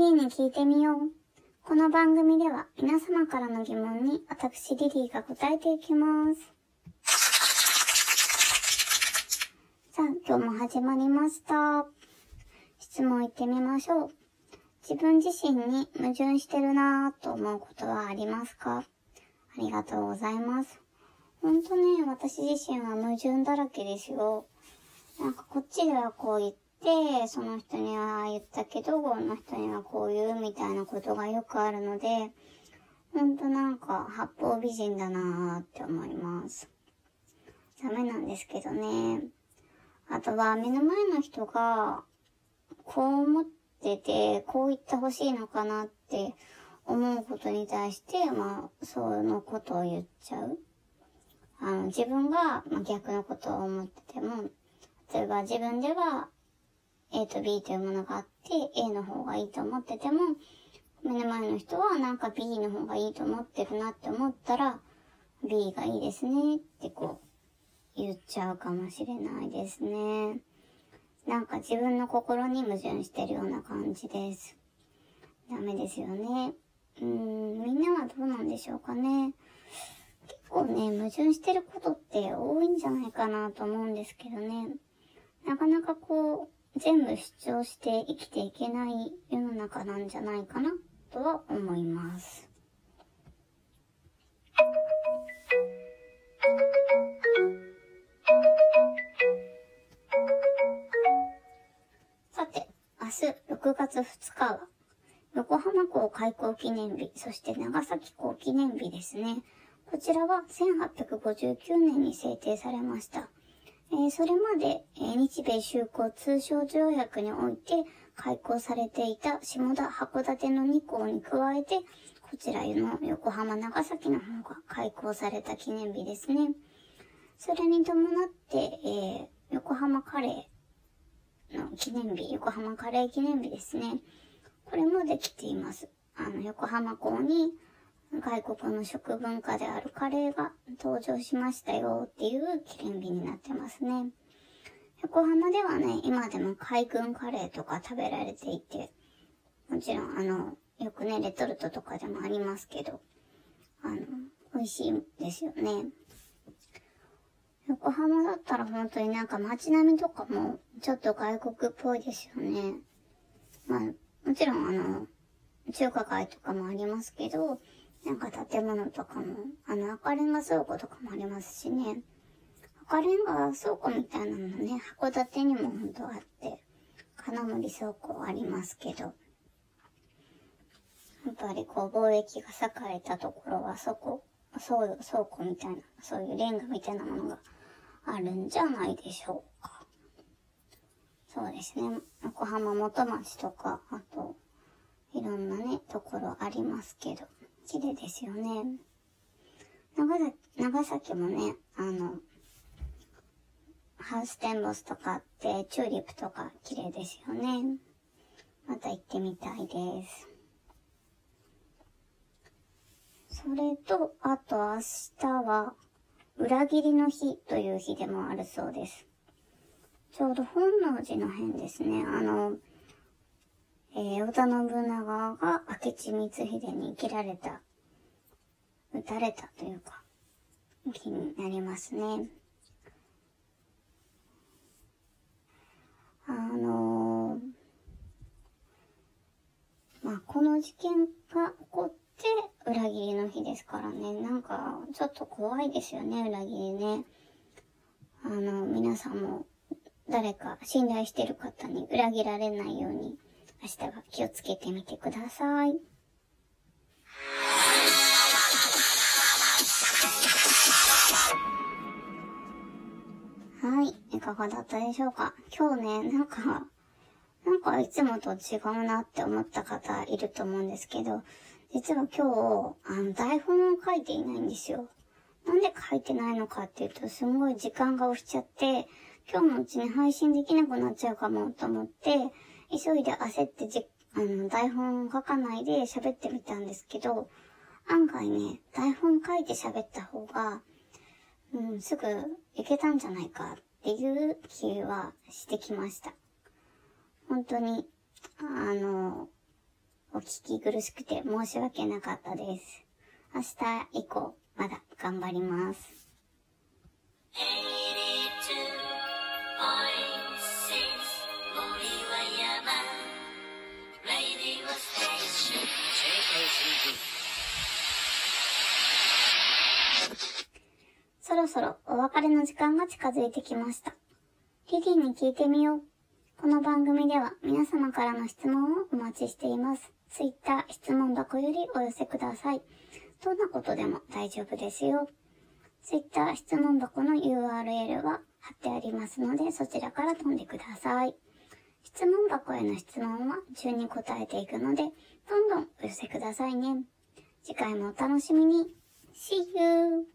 リーに聞いてみよう。この番組では皆様からの疑問に私リリーが答えていきます。さあ、今日も始まりました。質問いってみましょう。自分自身に矛盾してるなぁと思うことはありますか？ありがとうございます。ほんとね、私自身は矛盾だらけですよ。なんかこっちではこう言って、その人には言ったけど、この人にはこう言うみたいなことがよくあるので、ほんとなんか八方美人だなーって思います。ダメなんですけどね。あとは目の前の人が、こう思ってて、こう言ってほしいのかなって思うことに対して、まあ、そのことを言っちゃう。あの、自分が、まあ、逆のことを思ってても、例えば自分では A と B というものがあって A の方がいいと思ってても、目の前の人はなんか B の方がいいと思ってるなって思ったら、B がいいですねってこう言っちゃうかもしれないですね。なんか自分の心に矛盾してるような感じです。ダメですよね。うーん、みんなはどうなんでしょうかね。結構ね、矛盾してることって多いんじゃないかなと思うんですけどね。なかなかこう、全部主張して生きていけない世の中なんじゃないかなとは思います。さて、明日6月2日は、横浜港開港記念日、そして長崎港記念日ですね。こちらは1859年に制定されました。えそれまで、え日米修好通商条約において開港されていた下田函館の2港に加えて、こちらの横浜長崎の方が開港された記念日ですね。それに伴って、えー横浜カレーの記念日、横浜カレー記念日ですね。これもできています。あの、横浜港に外国の食文化であるカレーが登場しましたよっていう記念日になってますね。横浜ではね、今でも海軍カレーとか食べられていて、もちろんあの、よくね、レトルトとかでもありますけど、あの、美味しいですよね。横浜だったら本当になんか街並みとかもちょっと外国っぽいですよね。まあ、もちろんあの、中華街とかもありますけど、なんか建物とかも、あの赤レンガ倉庫とかもありますしね。赤レンガ倉庫みたいなのね、函館にも本当あって、金森倉庫ありますけど、やっぱりこう貿易が栄えたところはそこ、そう倉庫みたいな、そういうレンガみたいなものがあるんじゃないでしょうか。そうですね。横浜元町とか、あと、いろんなね、ところありますけど、綺麗ですよね。長崎、長崎もね、あの、ハウステンボスとかって、チューリップとか綺麗ですよね。また行ってみたいです。それと、あと明日は、裏切りの日という日でもあるそうです。ちょうど本能寺の辺ですね。あの、えー、織田信長が明智光秀に生きられた、撃たれたというか、日になりますね。あのーまあ、この事件が起こって裏切りの日ですからね。なんか、ちょっと怖いですよね、裏切りね。あの、皆さんも誰か信頼してる方に裏切られないように、明日は気をつけてみてください。はい。いかがだったでしょうか？今日ね、なんか、なんかいつもと違うなって思った方いると思うんですけど、実は今日、あの、台本を書いていないんですよ。なんで書いてないのかっていうと、すごい時間が押しちゃって、今日のうちに配信できなくなっちゃうかもと思って、急いで焦ってじ、あの、台本を書かないで喋ってみたんですけど、案外ね、台本書いて喋った方が、うん、すぐいけたんじゃないかっていう気はしてきました。本当に、あの、お聞き苦しくて申し訳なかったです。明日以降、まだ頑張ります。そろそろお別れの時間が近づいてきました。リリーに聞いてみよう。この番組では皆様からの質問をお待ちしています。ツイッター質問箱よりお寄せください。どんなことでも大丈夫ですよ。ツイッター質問箱の URL は貼ってありますので、そちらから飛んでください。質問箱への質問は順に答えていくので、どんどんお寄せくださいね。次回もお楽しみに。See you!